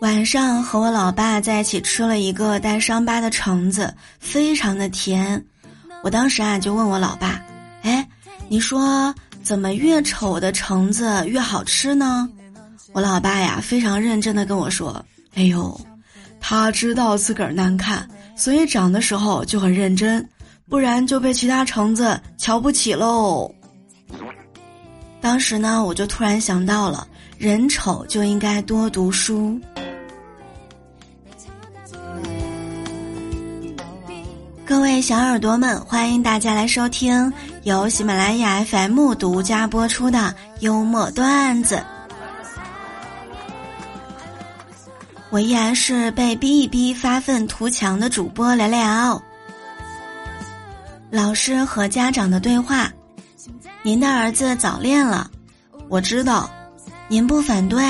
晚上和我老爸在一起吃了一个带伤疤的橙子，非常的甜。我当时啊就问我老爸：“哎，你说怎么越丑的橙子越好吃呢？”我老爸呀非常认真的跟我说：“哎呦，他知道自个儿难看，所以长的时候就很认真，不然就被其他橙子瞧不起喽。”当时呢，我就突然想到了，人丑就应该多读书。各位小耳朵们，欢迎大家来收听由喜马拉雅 FM 独家播出的幽默段子。我依然是被逼一逼发愤图强的主播聊聊。老师和家长的对话：您的儿子早恋了，我知道，您不反对？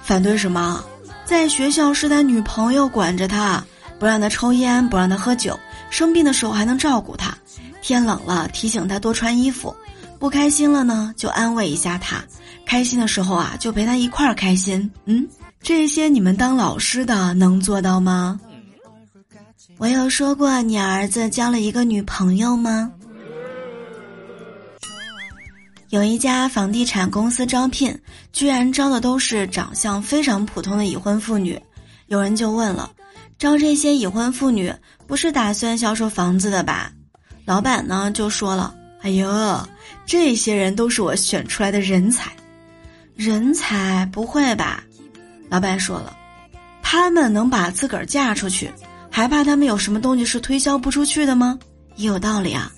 反对什么？在学校是他女朋友管着他，不让他抽烟，不让他喝酒。生病的时候还能照顾他，天冷了提醒他多穿衣服，不开心了呢就安慰一下他，开心的时候啊就陪他一块儿开心。嗯，这些你们当老师的能做到吗？我有说过你儿子交了一个女朋友吗？有一家房地产公司招聘，居然招的都是长相非常普通的已婚妇女，有人就问了。招这些已婚妇女不是打算销售房子的吧？老板呢就说了：“哎呦，这些人都是我选出来的人才，人才不会吧？”老板说了：“他们能把自个儿嫁出去，还怕他们有什么东西是推销不出去的吗？也有道理啊！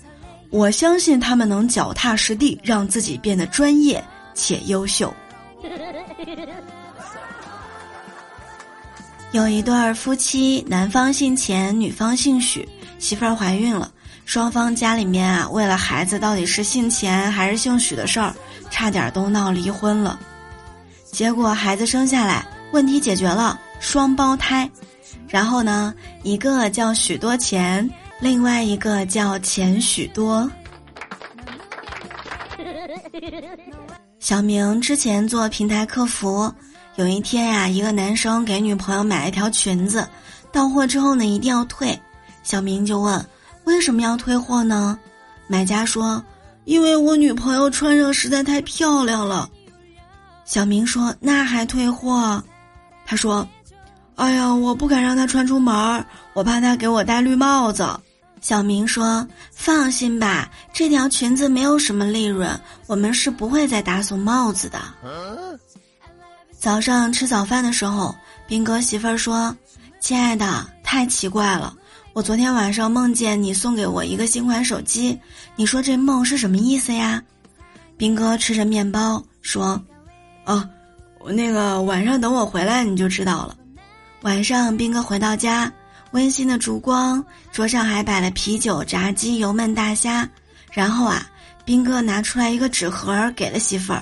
我相信他们能脚踏实地，让自己变得专业且优秀。”有一对儿夫妻，男方姓钱，女方姓许，媳妇儿怀孕了，双方家里面啊，为了孩子到底是姓钱还是姓许的事儿，差点都闹离婚了。结果孩子生下来，问题解决了，双胞胎。然后呢，一个叫许多钱，另外一个叫钱许多。小明之前做平台客服。有一天呀，一个男生给女朋友买了一条裙子，到货之后呢，一定要退。小明就问：“为什么要退货呢？”买家说：“因为我女朋友穿上实在太漂亮了。”小明说：“那还退货？”他说：“哎呀，我不敢让她穿出门我怕她给我戴绿帽子。”小明说：“放心吧，这条裙子没有什么利润，我们是不会再打送帽子的。”早上吃早饭的时候，斌哥媳妇儿说：“亲爱的，太奇怪了，我昨天晚上梦见你送给我一个新款手机，你说这梦是什么意思呀？”斌哥吃着面包说：“哦，我那个晚上等我回来你就知道了。”晚上斌哥回到家，温馨的烛光，桌上还摆了啤酒、炸鸡、油焖大虾，然后啊，斌哥拿出来一个纸盒给了媳妇儿。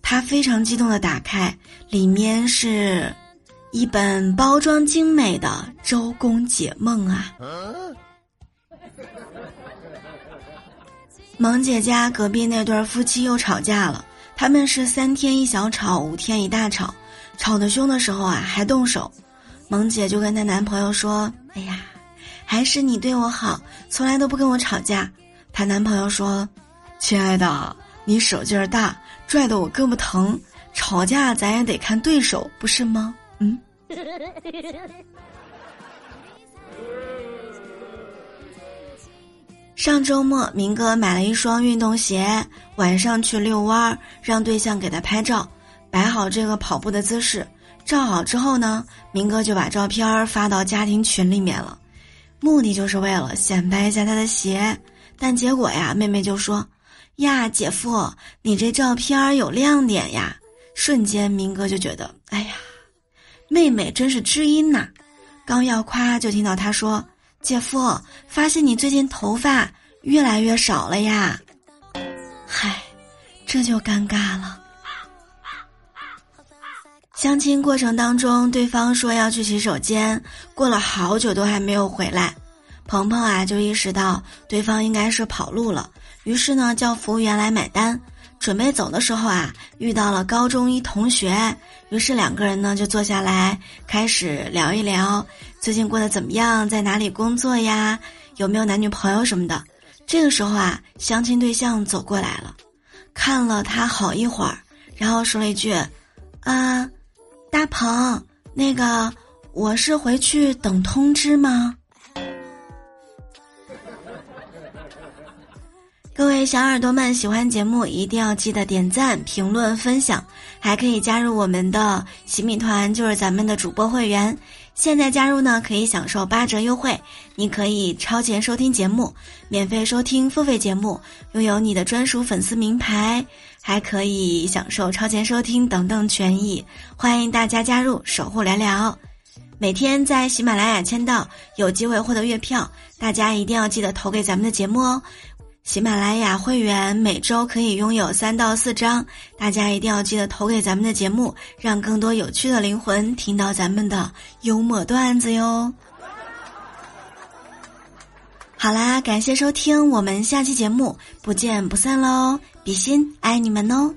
他非常激动的打开，里面是一本包装精美的《周公解梦》啊。萌姐家隔壁那对夫妻又吵架了，他们是三天一小吵，五天一大吵，吵得凶的时候啊还动手。萌姐就跟她男朋友说：“，还是你对我好，从来都不跟我吵架。”她男朋友说：“亲爱的。”你手劲儿大，拽得我胳膊疼。吵架咱也得看对手，不是吗？嗯。上周末，明哥买了一双运动鞋，晚上去遛弯儿，让对象给他拍照，摆好这个跑步的姿势。照好之后呢，明哥就把照片发到家庭群里面了，目的就是为了显摆一下他的鞋。但结果呀，妹妹就说。呀，姐夫，你这照片有亮点呀！瞬间，明哥就觉得，哎呀，妹妹真是知音呐！刚要夸，就听到他说：“姐夫，发现你最近头发越来越少了呀！”嗨，这就尴尬了。相亲过程当中，对方说要去洗手间，过了好久都还没有回来，鹏鹏啊就意识到对方应该是跑路了。于是呢，叫服务员来买单。准备走的时候啊，遇到了高中一同学，于是两个人呢就坐下来开始聊一聊最近过得怎么样，在哪里工作呀，有没有男女朋友什么的。这个时候啊，相亲对象走过来了，看了他好一会儿，然后说了一句：“啊，大鹏，那个我是回去等通知吗？” 各位小耳朵们，喜欢节目一定要记得点赞、评论、分享，还可以加入我们的洗米团，就是咱们的主播会员。现在加入呢，可以享受八折优惠。你可以超前收听节目，免费收听付费节目，拥有你的专属粉丝名牌，还可以享受超前收听等等权益。欢迎大家加入，守护聊聊。每天在喜马拉雅签到，有机会获得月票，大家一定要记得投给咱们的节目哦。喜马拉雅会员每周可以拥有三到四张，大家一定要记得投给咱们的节目，让更多有趣的灵魂听到咱们的幽默段子哟。好啦，感谢收听，我们下期节目不见不散喽！比心爱你们哦。